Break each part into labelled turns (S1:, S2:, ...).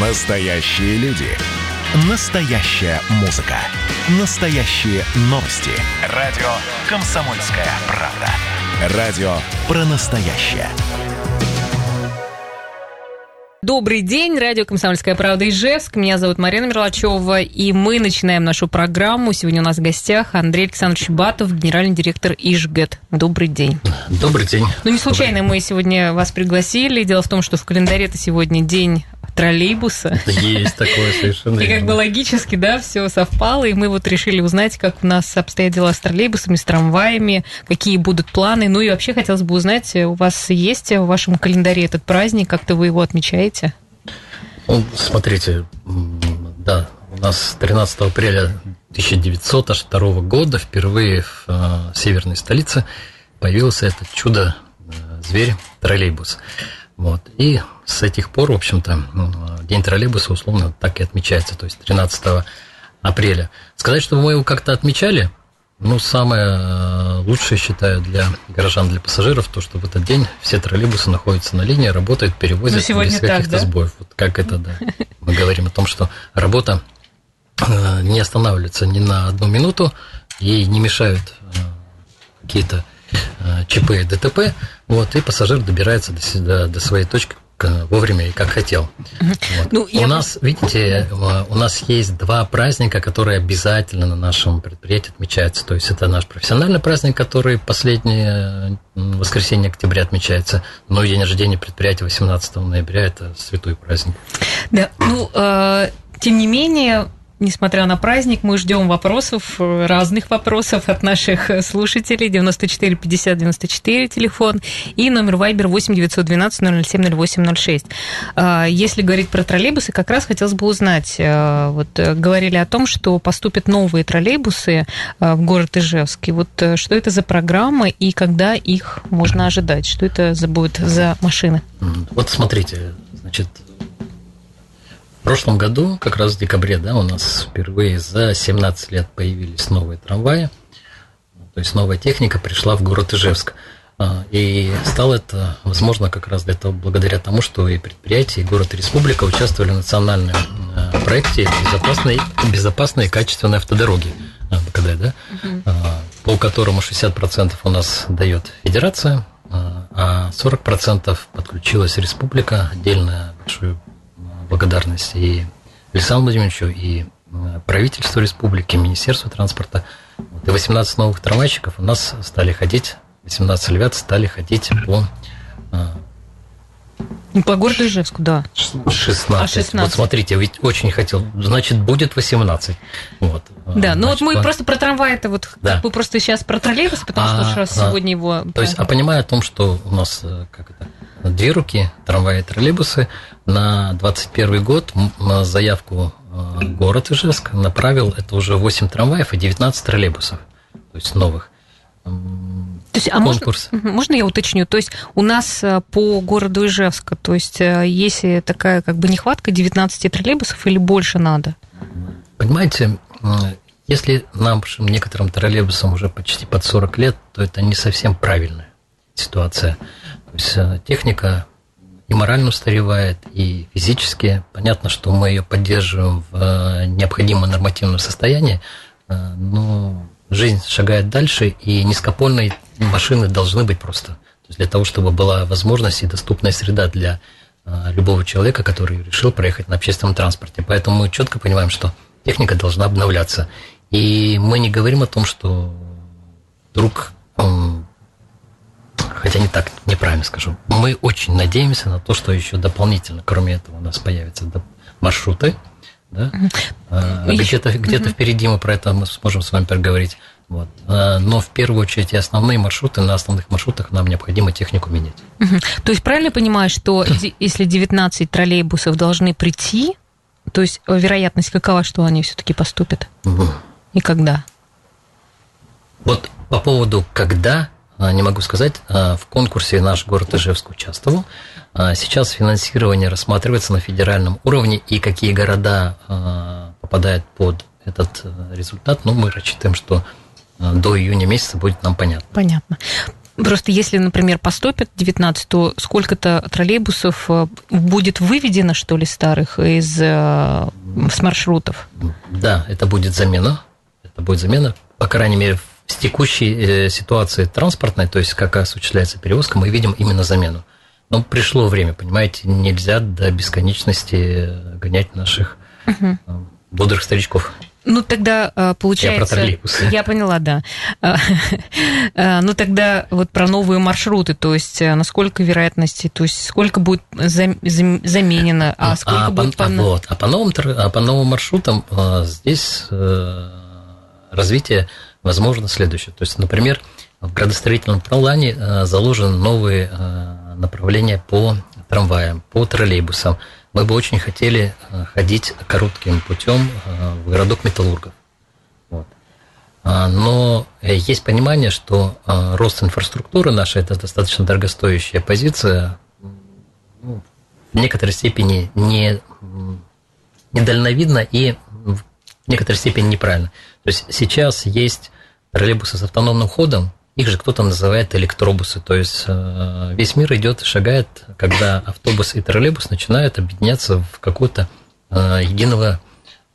S1: Настоящие люди. Настоящая музыка. Настоящие новости. Радио «Комсомольская правда». Радио про настоящее.
S2: Добрый день, радио «Комсомольская правда» Ижевск. Меня зовут Марина Мерлачева, и мы начинаем нашу программу. Сегодня у нас в гостях Андрей Александрович Батов, генеральный директор Ижгэт. Добрый день.
S3: Добрый день.
S2: Ну, не случайно мы сегодня вас пригласили. Дело в том, что в календаре это сегодня день троллейбуса.
S3: Есть такое совершенно.
S2: И как бы логически, да, все совпало, и мы вот решили узнать, как у нас обстоят дела с троллейбусами, с трамваями, какие будут планы. Ну и вообще хотелось бы узнать, у вас есть в вашем календаре этот праздник, как-то вы его отмечаете?
S3: Ну, смотрите, да, у нас 13 апреля 1902 года впервые в э, северной столице появился этот чудо-зверь э, троллейбус. Вот. И с этих пор, в общем-то, ну, День троллейбуса условно так и отмечается, то есть 13 апреля. Сказать, что мы его как-то отмечали, ну, самое э, лучшее, считаю, для горожан, для пассажиров, то, что в этот день все троллейбусы находятся на линии, работают, перевозят ну, без каких-то да? сбоев. Вот как это, да. Мы говорим о том, что работа э, не останавливается ни на одну минуту, ей не мешают э, какие-то ЧП и ДТП, вот, и пассажир добирается до, до, до своей точки вовремя и как хотел. Вот. Ну, у нас, видите, у нас есть два праздника, которые обязательно на нашем предприятии отмечаются. То есть это наш профессиональный праздник, который последнее воскресенье октября отмечается, но день рождения предприятия 18 ноября это святой праздник.
S2: Да, ну, э, тем не менее, Несмотря на праздник, мы ждем вопросов, разных вопросов от наших слушателей. 94 50 94 телефон и номер Viber 8 912 007 0806. Если говорить про троллейбусы, как раз хотелось бы узнать. А, вот э, говорили о том, что поступят новые троллейбусы в город Ижевск. И вот э, что это за программа и когда их можно ожидать? Что это за будет за машины?
S3: Вот смотрите, значит, прошлом году, как раз в декабре, да, у нас впервые за 17 лет появились новые трамваи. То есть новая техника пришла в город Ижевск. А, и стало это возможно как раз для того, благодаря тому, что и предприятия, и город и республика участвовали в национальном а, проекте безопасной, безопасной и качественной автодороги БКД, да, угу. по которому 60% у нас дает федерация, а 40% подключилась республика, отдельно большую благодарность и Александру Владимировичу, и э, правительству республики, Министерству транспорта. И 18 новых трамвайщиков у нас стали ходить, 18 ребят стали ходить по
S2: э, по городу Ижевску, да.
S3: 16. А 16. Вот смотрите, ведь очень хотел. Значит, будет 18. Вот.
S2: Да, ну вот мы по... просто про трамвай это вот да. как бы просто сейчас про троллейбус, потому а, что раз а, сегодня его...
S3: То есть, а понимая о том, что у нас э, как это, две руки, трамваи и троллейбусы, на 2021 год заявку э, город Ижевск направил, это уже 8 трамваев и 19 троллейбусов, то есть новых.
S2: То есть, а конкурс. Можно, можно я уточню? То есть у нас э, по городу Ижевска, то есть э, есть такая как бы нехватка 19 троллейбусов или больше надо?
S3: Понимаете, если нашим некоторым троллейбусам уже почти под 40 лет, то это не совсем правильная ситуация. То есть техника и морально устаревает, и физически. Понятно, что мы ее поддерживаем в э, необходимом нормативном состоянии, э, но жизнь шагает дальше, и низкопольные машины должны быть просто. То есть для того, чтобы была возможность и доступная среда для э, любого человека, который решил проехать на общественном транспорте. Поэтому мы четко понимаем, что техника должна обновляться. И мы не говорим о том, что вдруг хотя не так, неправильно скажу. Мы очень надеемся на то, что еще дополнительно, кроме этого, у нас появятся маршруты, да? А, где-то где впереди мы про это мы сможем с вами переговорить. Вот. А, но в первую очередь и основные маршруты, на основных маршрутах нам необходимо технику менять.
S2: То есть правильно понимаю, что если 19 троллейбусов должны прийти, то есть вероятность какова, что они все-таки поступят? И когда?
S3: Вот по поводу когда а, не могу сказать. А, в конкурсе наш город Ижевск участвовал. А, сейчас финансирование рассматривается на федеральном уровне, и какие города попадают под этот результат, ну, мы рассчитываем, что до июня месяца будет нам понятно.
S2: Понятно. Просто если, например, поступят 19, то сколько-то троллейбусов э, будет выведено, что ли, старых из э, с маршрутов?
S3: Да, это будет замена. Это будет замена, по крайней мере, в текущей э, ситуации транспортной, то есть как осуществляется перевозка, мы видим именно замену. Но пришло время, понимаете, нельзя до бесконечности гонять наших угу. бодрых старичков.
S2: Ну, тогда получается... Я про Я поняла, да. Ну, тогда вот про новые маршруты, то есть насколько вероятности, то есть сколько будет заменено, а сколько а будет
S3: по... по... Вот, а по новым, а по новым маршрутам здесь развитие возможно следующее. То есть, например, в градостроительном плане заложены новые направления по трамваям, по троллейбусам, мы бы очень хотели э, ходить коротким путем э, в городок металлургов. Вот. А, но есть понимание, что э, рост инфраструктуры нашей – это достаточно дорогостоящая позиция, ну, в некоторой степени не, недальновидна и в некоторой степени неправильно. То есть сейчас есть троллейбусы с автономным ходом, их же кто-то называет электробусы. То есть э, весь мир идет шагает, когда автобус и троллейбус начинают объединяться в какое-то э, единого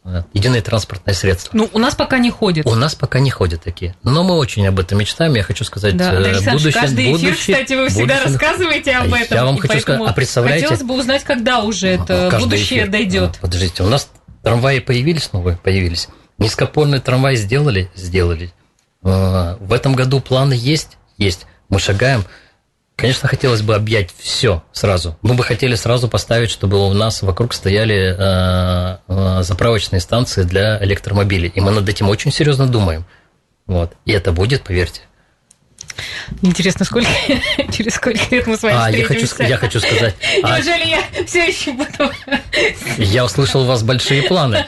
S3: э, единое транспортное средство.
S2: Ну, у нас пока не ходят.
S3: У нас пока не ходят такие. Но мы очень об этом мечтаем. Я хочу сказать,
S2: да, будущее, каждый эфир, будущее, кстати, вы всегда будущее, рассказываете об этом.
S3: Я вам хочу сказать, а представляете...
S2: Хотелось бы узнать, когда уже это будущее эфир. дойдет.
S3: А, подождите, у нас трамваи появились новые? Появились. Низкопольный трамвай сделали? Сделали. А, в этом году планы есть? Есть. Мы шагаем. Конечно, хотелось бы объять все сразу. Мы бы хотели сразу поставить, чтобы у нас вокруг стояли э, заправочные станции для электромобилей. И мы над этим очень серьезно думаем. Вот. И это будет, поверьте.
S2: Интересно, сколько через сколько лет мы с вами а,
S3: я хочу, я хочу сказать.
S2: Неужели а... я все еще буду?
S3: Я услышал у вас большие планы.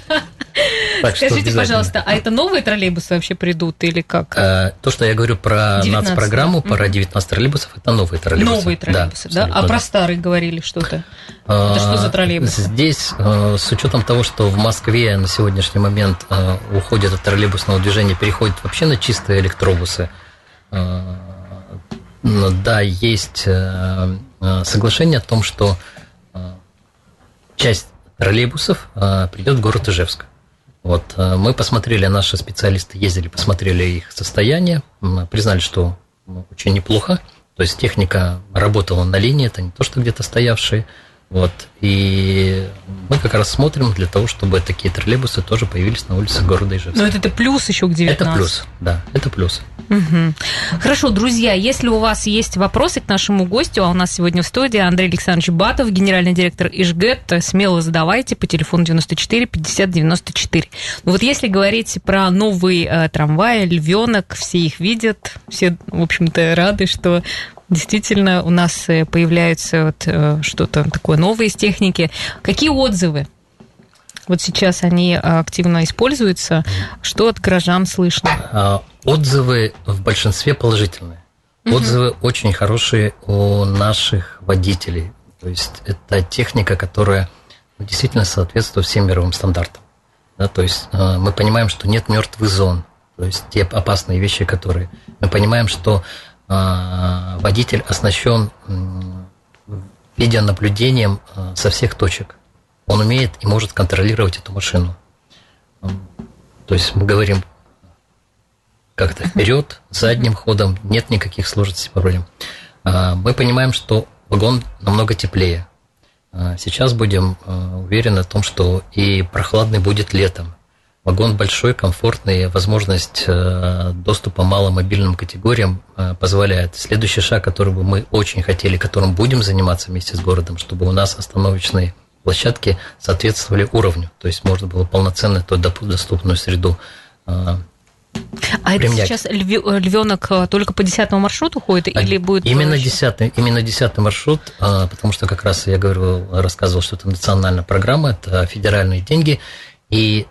S2: Так Скажите, пожалуйста, а это новые троллейбусы вообще придут или как?
S3: Э, то, что я говорю про нацпрограмму, про 19 троллейбусов, это новые троллейбусы.
S2: Новые троллейбусы, да? А про старые говорили что-то? Это что за троллейбусы?
S3: Здесь, э, с учетом того, что в Москве на сегодняшний момент э, уходит от троллейбусного движения, переходит вообще на чистые электробусы, да, есть соглашение о том, что часть троллейбусов придет в город Ижевск. Вот, э, мы посмотрели, наши специалисты ездили, посмотрели их состояние, признали, что очень неплохо. То есть техника работала на линии, это не то, что где-то стоявшие. Вот. И мы как раз смотрим для того, чтобы такие троллейбусы тоже появились на улице города Ижевска.
S2: Но это, это плюс еще к 19.
S3: Это плюс, да, это плюс.
S2: Угу. Хорошо, друзья, если у вас есть вопросы к нашему гостю, а у нас сегодня в студии Андрей Александрович Батов, генеральный директор Ижгэт, смело задавайте по телефону 94 50 94. Ну вот если говорить про новый э, трамвай, львенок, все их видят, все, в общем-то, рады, что действительно у нас э, появляется вот э, что-то такое новое из техники. Какие отзывы? Вот сейчас они э, активно используются. Что от горожан слышно?
S3: А, отзывы в большинстве положительные. Отзывы угу. очень хорошие у наших водителей. То есть это техника, которая действительно соответствует всем мировым стандартам. Да, то есть мы понимаем, что нет мертвых зон, то есть те опасные вещи, которые мы понимаем, что водитель оснащен видеонаблюдением а, со всех точек. Он умеет и может контролировать эту машину. То есть мы говорим как-то вперед, задним ходом, нет никаких сложностей по рулям. А, мы понимаем, что вагон намного теплее. Сейчас будем уверены в том, что и прохладный будет летом. Вагон большой, комфортный, возможность э, доступа маломобильным категориям э, позволяет. Следующий шаг, который бы мы очень хотели, которым будем заниматься вместе с городом, чтобы у нас остановочные площадки соответствовали уровню, то есть можно было полноценно эту доступную среду
S2: э, а применять. это сейчас львенок только по десятому маршруту ходит или будет?
S3: Именно десятый, именно десятый маршрут, потому что как раз я говорил, рассказывал, что это национальная программа, это федеральные деньги, и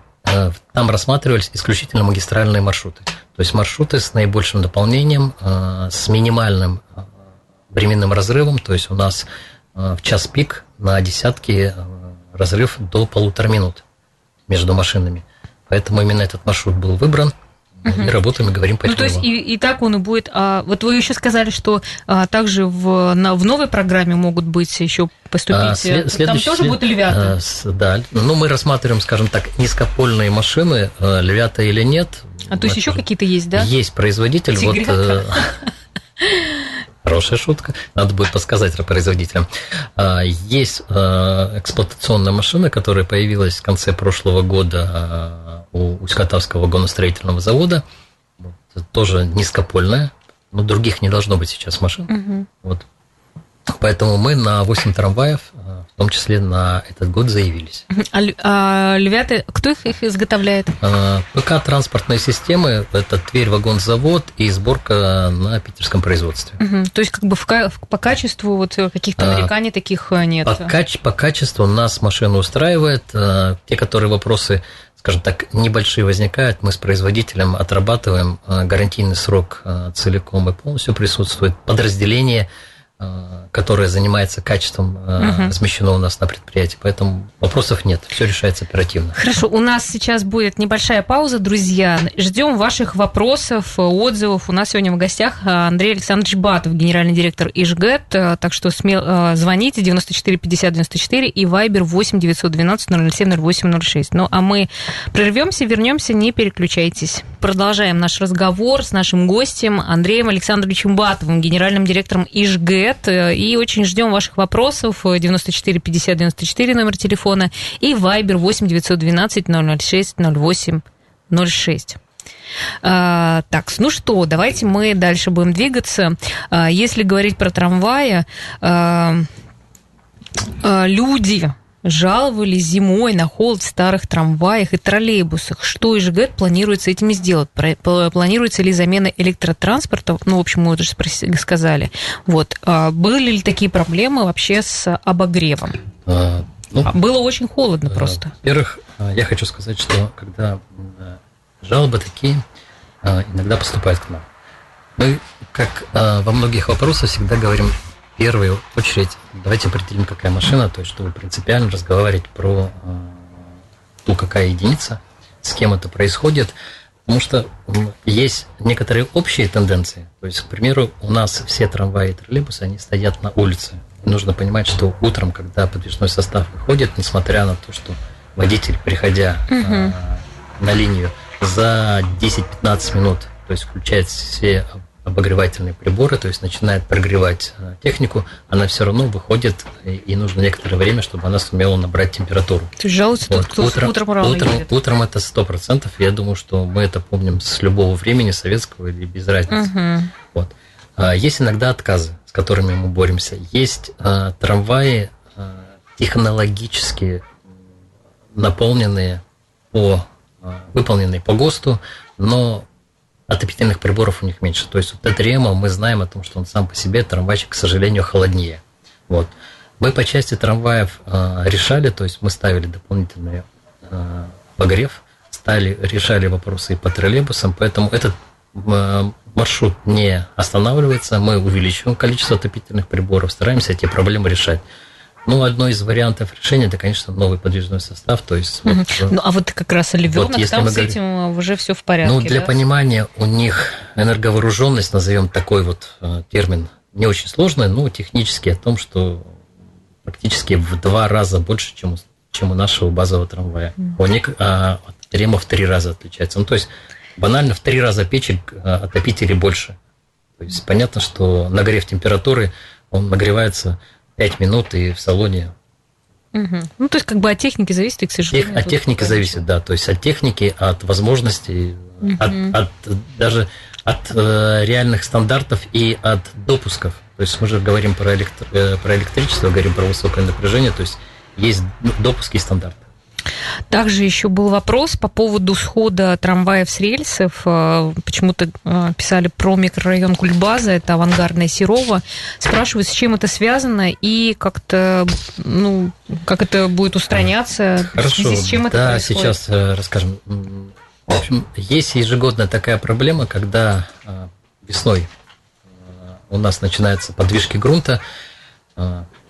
S3: там рассматривались исключительно магистральные маршруты. То есть маршруты с наибольшим наполнением, э, с минимальным э, временным разрывом. То есть у нас в час пик на десятки разрыв до полутора минут между машинами. Поэтому именно этот маршрут был выбран. И работаем и говорим по
S2: Ну, то есть и, и так он и будет. А, вот вы еще сказали, что а, также в, на, в новой программе могут быть еще поступить. А, след, Там тоже след, будут львята?
S3: А, да, ну мы рассматриваем, скажем так, низкопольные машины, а, львята или нет.
S2: А то есть еще какие-то есть, да?
S3: Есть производитель. Тигрята. Вот, Хорошая шутка. Надо будет подсказать производителям. А, есть а, эксплуатационная машина, которая появилась в конце прошлого года а, у Усть-Катавского вагоностроительного завода. Тоже низкопольная, но других не должно быть сейчас машин. Угу. Вот. Поэтому мы на 8 трамваев в том числе на этот год заявились.
S2: А, а львята, кто их, их изготовляет?
S3: А, ПК транспортные системы, это Тверь вагонзавод и сборка на питерском производстве.
S2: Угу. То есть как бы в, по качеству вот каких-то нареканий а, таких э, нет?
S3: По, кач, по качеству нас машина устраивает. Те, которые вопросы скажем так, небольшие возникают, мы с производителем отрабатываем гарантийный срок целиком и полностью присутствует подразделение Э, которая занимается качеством угу. размещено у нас на предприятии. Поэтому вопросов нет, все решается оперативно.
S2: Хорошо, у нас сейчас будет небольшая пауза, друзья. Ждем ваших вопросов, отзывов. У нас сегодня в гостях Андрей Александрович Батов, генеральный директор Ижгэт. Так что смело звоните 94 50 94 и Вайбер 8 912 007 08 06. Ну а мы прервемся, вернемся, не переключайтесь. Продолжаем наш разговор с нашим гостем Андреем Александровичем Батовым, генеральным директором Ижгэт ответ. Э, и очень ждем ваших вопросов. 94 50 94 номер телефона и Viber 8 912 006 08 06. А, так, ну что, давайте мы дальше будем двигаться. А, если говорить про трамваи, а, а, люди жаловались зимой на холод в старых трамваях и троллейбусах. Что ИЖГЭТ планирует с этими сделать? Планируется ли замена электротранспорта? Ну, в общем, мы уже сказали. Вот. А были ли такие проблемы вообще с обогревом? А, ну, а, Было очень холодно а, просто.
S3: Во-первых, я хочу сказать, что когда жалобы такие иногда поступают к нам, мы, как во многих вопросах, всегда говорим первую очередь давайте определим, какая машина, то есть чтобы принципиально разговаривать про э, ту, какая единица, с кем это происходит, потому что есть некоторые общие тенденции. То есть, к примеру, у нас все трамваи и троллейбусы, они стоят на улице. И нужно понимать, что утром, когда подвижной состав выходит, несмотря на то, что водитель, приходя угу. на линию, за 10-15 минут, то есть включает все обогревательные приборы, то есть начинает прогревать э, технику, она все равно выходит, и нужно некоторое время, чтобы она сумела набрать температуру.
S2: То есть жалуется вот. тот, кто утром, утром рано
S3: утром, едет. утром это сто процентов. Я думаю, что мы это помним с любого времени, советского или без разницы. Угу. Вот. А, есть иногда отказы, с которыми мы боремся. Есть а, трамваи а, технологически наполненные по выполненные по ГОСТу, но отопительных приборов у них меньше. То есть у ТТРМа мы знаем о том, что он сам по себе трамвайчик, к сожалению, холоднее. Вот. Мы по части трамваев э, решали, то есть мы ставили дополнительный э, погрев, стали, решали вопросы и по троллейбусам, поэтому этот э, маршрут не останавливается, мы увеличиваем количество отопительных приборов, стараемся эти проблемы решать. Ну, одно из вариантов решения это, конечно, новый подвижной состав. То есть,
S2: угу. вот, ну, а вот как раз оливенок, вот, там с говорим, этим уже все в порядке.
S3: Ну, для да? понимания, у них энерговооруженность, назовем такой вот э, термин, не очень сложный, но технически о том, что практически в два раза больше, чем, чем у нашего базового трамвая. Mm. У них а, от Рема в три раза отличается. Ну, то есть, банально в три раза печень а, отопителей больше. То есть, понятно, что нагрев температуры, он нагревается 5 минут и в салоне.
S2: Угу. Ну, то есть, как бы от техники зависит, и, к сожалению.
S3: Тех, от техники зависит, да. То есть от техники, от возможностей, угу. от, от даже от э, реальных стандартов и от допусков. То есть мы же говорим про, электро, э, про электричество, говорим про высокое напряжение, то есть есть допуски и стандарты.
S2: Также еще был вопрос по поводу схода трамваев с рельсов. Э, почему-то э, писали про микрорайон Кульбаза, это авангардная Серова. Спрашивают, с чем это связано и как-то, ну, как это будет устраняться,
S3: Хорошо, с чем это да, происходит? сейчас э, расскажем. В общем, есть ежегодная такая проблема, когда весной у нас начинаются подвижки грунта,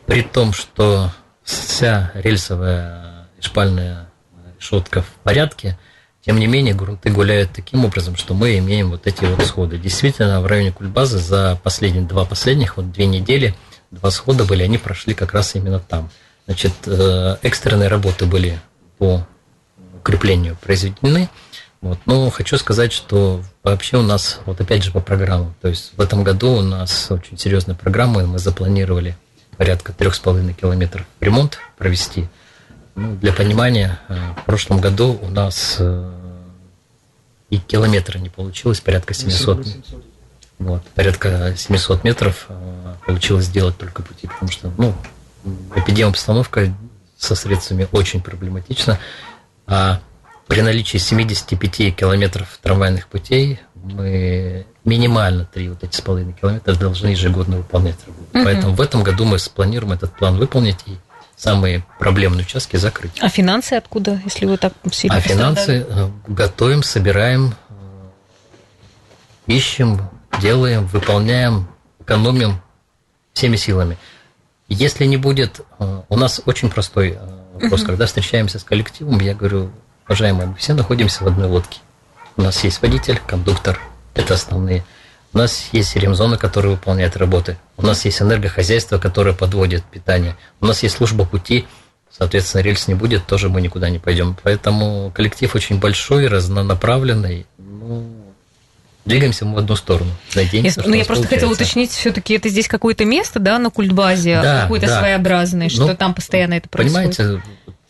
S3: при том, что вся рельсовая шпальная решетка в порядке, Тем не менее, грунты гуляют таким образом, что мы имеем вот эти вот сходы. Действительно, в районе Кульбазы за последние два последних, вот две недели, два схода были, они прошли как раз именно там. Значит, э, экстренные работы были по укреплению произведены. Вот. Но хочу сказать, что вообще у нас, вот опять же по программам, то есть в этом году у нас очень серьезная программа, и мы запланировали порядка трех с половиной километров ремонт провести. Ну, для понимания, э, в прошлом году у нас э, и километра не получилось, порядка 700. Вот, порядка 700 метров э, получилось сделать только пути, потому что, ну, эпидемобстановка со средствами очень проблематична. А при наличии 75 километров трамвайных путей мы минимально три вот эти с половиной километра должны ежегодно выполнять работу. Угу. Поэтому в этом году мы спланируем этот план выполнить и самые проблемные участки закрыть.
S2: А финансы откуда, если вы так
S3: сильно А финансы э, готовим, собираем, э, ищем, делаем, выполняем, экономим всеми силами. Если не будет, э, у нас очень простой вопрос, угу. когда встречаемся с коллективом, я говорю, уважаемые, мы все находимся в одной лодке. У нас есть водитель, кондуктор, это основные. У нас есть ремзона, которая выполняет работы. У нас есть энергохозяйство, которое подводит питание. У нас есть служба пути, соответственно, рельс не будет, тоже мы никуда не пойдем. Поэтому коллектив очень большой, разнонаправленный. Ну, двигаемся мы в одну сторону.
S2: Надеемся, я, ну, я просто хотела уточнить, все-таки это здесь какое-то место, да, на культбазе, да, какое-то да. своеобразное, что ну, там постоянно это происходит.
S3: Понимаете,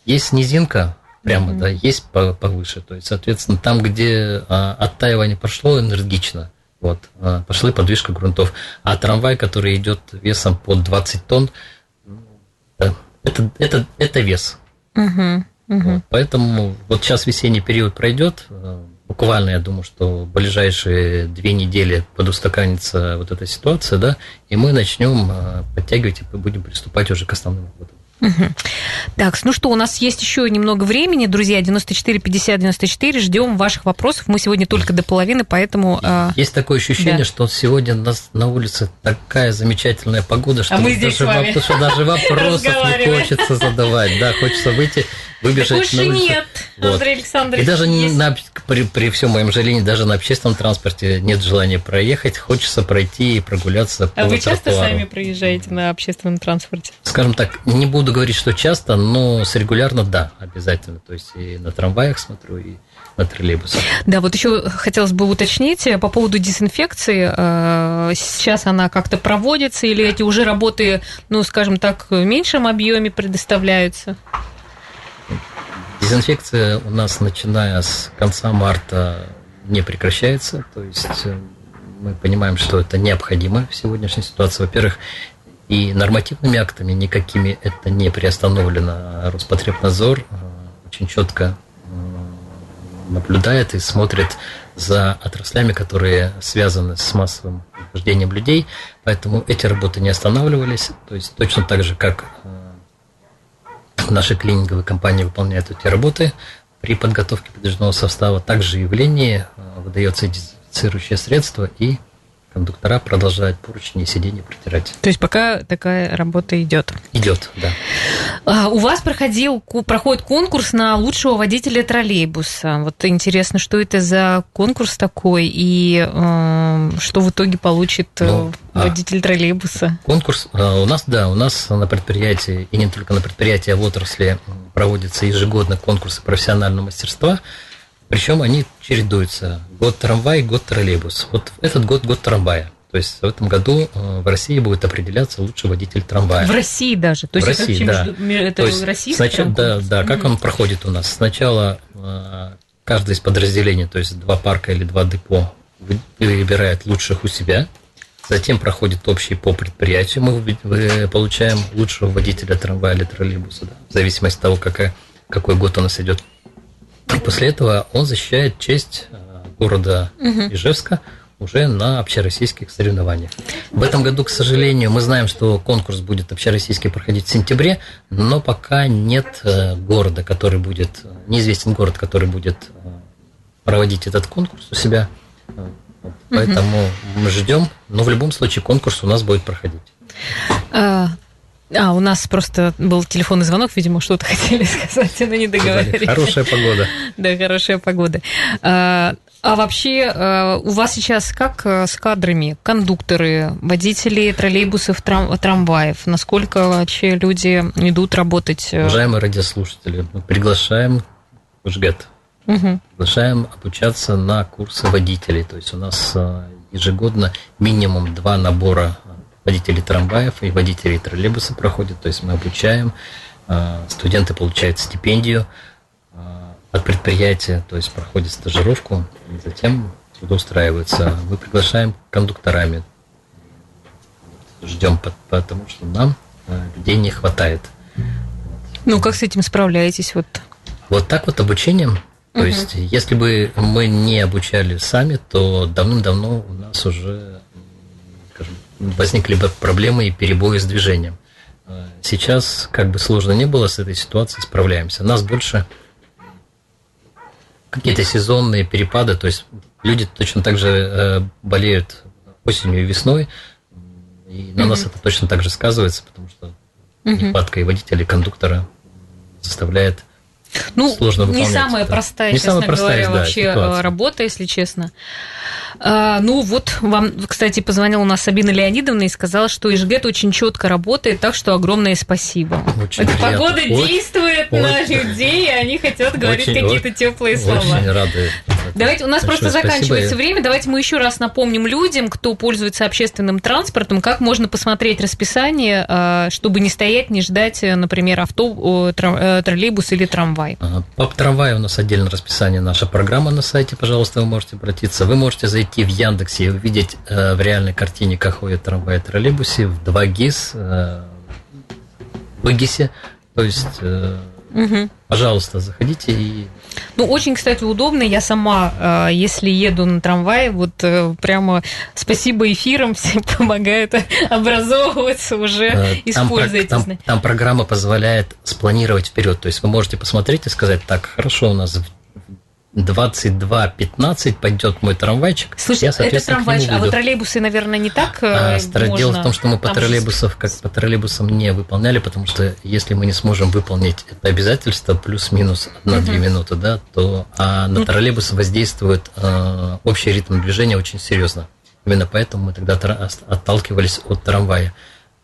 S3: есть низинка, прямо, mm-hmm. да, есть повыше. То есть, соответственно, там, где а, оттаивание прошло энергично, вот, а, пошла подвижка грунтов. А трамвай, который идет весом под 20 тонн, это, это, это вес.
S2: Mm-hmm. Mm-hmm.
S3: Вот, поэтому вот сейчас весенний период пройдет, а, буквально, я думаю, что в ближайшие две недели подустаканится вот эта ситуация, да, и мы начнем а, подтягивать и будем приступать уже к основным работам.
S2: Угу. Так, ну что, у нас есть еще немного времени, друзья, 94 50 94, ждем ваших вопросов. Мы сегодня только до половины, поэтому...
S3: А, есть такое ощущение, да. что сегодня у нас на улице такая замечательная погода, что,
S2: а мы
S3: даже, что даже вопросов не хочется задавать. Да, хочется выйти выбежать
S2: Больше на улицу. нет, вот. Андрей Александрович.
S3: И даже не на, при, при всем моем желании, даже на общественном транспорте нет желания проехать, хочется пройти и прогуляться
S2: а по А вы часто сами проезжаете на общественном транспорте?
S3: Скажем так, не буду говорить, что часто, но с регулярно да, обязательно. То есть и на трамваях смотрю, и на троллейбусах.
S2: Да, вот еще хотелось бы уточнить по поводу дезинфекции. Э, сейчас она как-то проводится или эти уже работы, ну, скажем так, в меньшем объеме предоставляются?
S3: Дезинфекция у нас, начиная с конца марта, не прекращается. То есть э, мы понимаем, что это необходимо в сегодняшней ситуации. Во-первых, и нормативными актами никакими это не приостановлено. Роспотребнадзор э, очень четко э, наблюдает и смотрит за отраслями, которые связаны с массовым нахождением людей, поэтому эти работы не останавливались. То есть точно так же, как Наши клининговые компании выполняют эти работы при подготовке подвижного состава. Также и в линии э, выдается дезинфицирующее средство и кондуктора продолжают поручни и сиденья протирать.
S2: То есть пока такая работа идет?
S3: Идет, да.
S2: А, у вас проходил, проходит конкурс на лучшего водителя троллейбуса. Вот интересно, что это за конкурс такой и э, что в итоге получит э, ну, а водитель а, троллейбуса?
S3: Конкурс э, у нас, да, у нас на предприятии, и не только на предприятии, а в отрасли проводятся ежегодно конкурсы профессионального мастерства. Причем они чередуются. Год трамвай, год троллейбус. Вот этот год год трамвая. То есть в этом году э, в России будет определяться лучший водитель трамвая.
S2: В России даже. То
S3: в есть России, это
S2: да. Между, это То есть российский
S3: снач... Да, да. Как он проходит у нас? Сначала э, каждое из подразделений, то есть два парка или два депо, выбирает лучших у себя. Затем проходит общий по предприятию. Мы получаем лучшего водителя трамвая или троллейбуса, да, в зависимости от того, какая, какой год у нас идет и после этого он защищает честь э, города угу. Ижевска уже на общероссийских соревнованиях. В этом году, к сожалению, мы знаем, что конкурс будет общероссийский проходить в сентябре, но пока нет э, города, который будет, неизвестен город, который будет э, проводить этот конкурс у себя. Поэтому угу. мы ждем, но в любом случае конкурс у нас будет проходить.
S2: А, А, у нас просто был телефонный звонок, видимо, что-то хотели сказать, но не договорились.
S3: Хорошая погода.
S2: Да, хорошая погода. А, а вообще, а, у вас сейчас как э, с кадрами? Кондукторы, водители троллейбусов, трам, трамваев? Насколько вообще люди идут работать?
S3: Э? Уважаемые радиослушатели, мы приглашаем в ЖГЭТ. Угу. Приглашаем обучаться на курсы водителей. То есть у нас э, ежегодно минимум два набора водителей трамваев и водителей троллейбуса проходят. То есть мы обучаем, студенты получают стипендию – от предприятия, то есть проходит стажировку, и затем трудоустраиваются. Мы приглашаем кондукторами. Ждем, потому что нам э, людей не хватает.
S2: Ну, как с этим справляетесь? Вот,
S3: вот так вот обучением. То угу. есть, если бы мы не обучали сами, то давным-давно у нас уже скажем, возникли бы проблемы и перебои с движением. Э, сейчас, как бы сложно не было с этой ситуацией, справляемся. Нас больше какие-то сезонные перепады, то есть люди точно так же э, болеют осенью и весной, и на mm-hmm. нас это точно так же сказывается, потому что mm-hmm. нехватка и водителя, и кондуктора заставляет
S2: ну, сложно выполнять. Не самая это. простая, не честно самая простая, говоря, да, вообще э, ситуация. работа, если честно. А, ну вот, вам, кстати, позвонила у нас Сабина Леонидовна и сказала, что Ижгет очень четко работает, так что огромное спасибо. Очень Эта погода очень, действует очень, на людей, и они хотят говорить какие-то теплые слова.
S3: Очень рады.
S2: Давайте, у нас просто спасибо. заканчивается время, давайте мы еще раз напомним людям, кто пользуется общественным транспортом, как можно посмотреть расписание, а, чтобы не стоять, не ждать, например, авто, э, троллейбус или трамвай.
S3: По трамваю у нас отдельное расписание, наша программа на сайте, пожалуйста, вы можете обратиться. Вы можете зайти в Яндексе и увидеть э, в реальной картине, как ходят трамваи троллейбусе в 2 ГИС, э, в ГИСе. То есть, э, угу. пожалуйста, заходите и
S2: ну, очень, кстати, удобно. Я сама, э, если еду на трамвае, вот э, прямо спасибо эфирам, всем помогают образовываться уже, э, используйте.
S3: Там, там, там программа позволяет спланировать вперед. То есть вы можете посмотреть и сказать, так, хорошо, у нас 22.15 пойдет мой трамвайчик.
S2: Слушай, я, это трамвайчик, а вот троллейбусы, наверное, не так а,
S3: можно? Дело в том, что мы по, троллейбусов, как по троллейбусам не выполняли, потому что если мы не сможем выполнить это обязательство плюс-минус на 2 минуты, да, то а на троллейбус воздействует э, общий ритм движения очень серьезно. Именно поэтому мы тогда отталкивались от трамвая.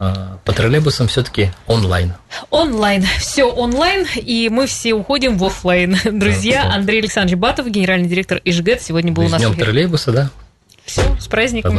S3: А, по троллейбусам все-таки онлайн.
S2: Онлайн. Все онлайн, и мы все уходим в офлайн. Друзья, да, Андрей Александрович Батов, генеральный директор ИЖГЭТ, сегодня был у нас.
S3: Днем троллейбуса, да?
S2: Все, с праздником.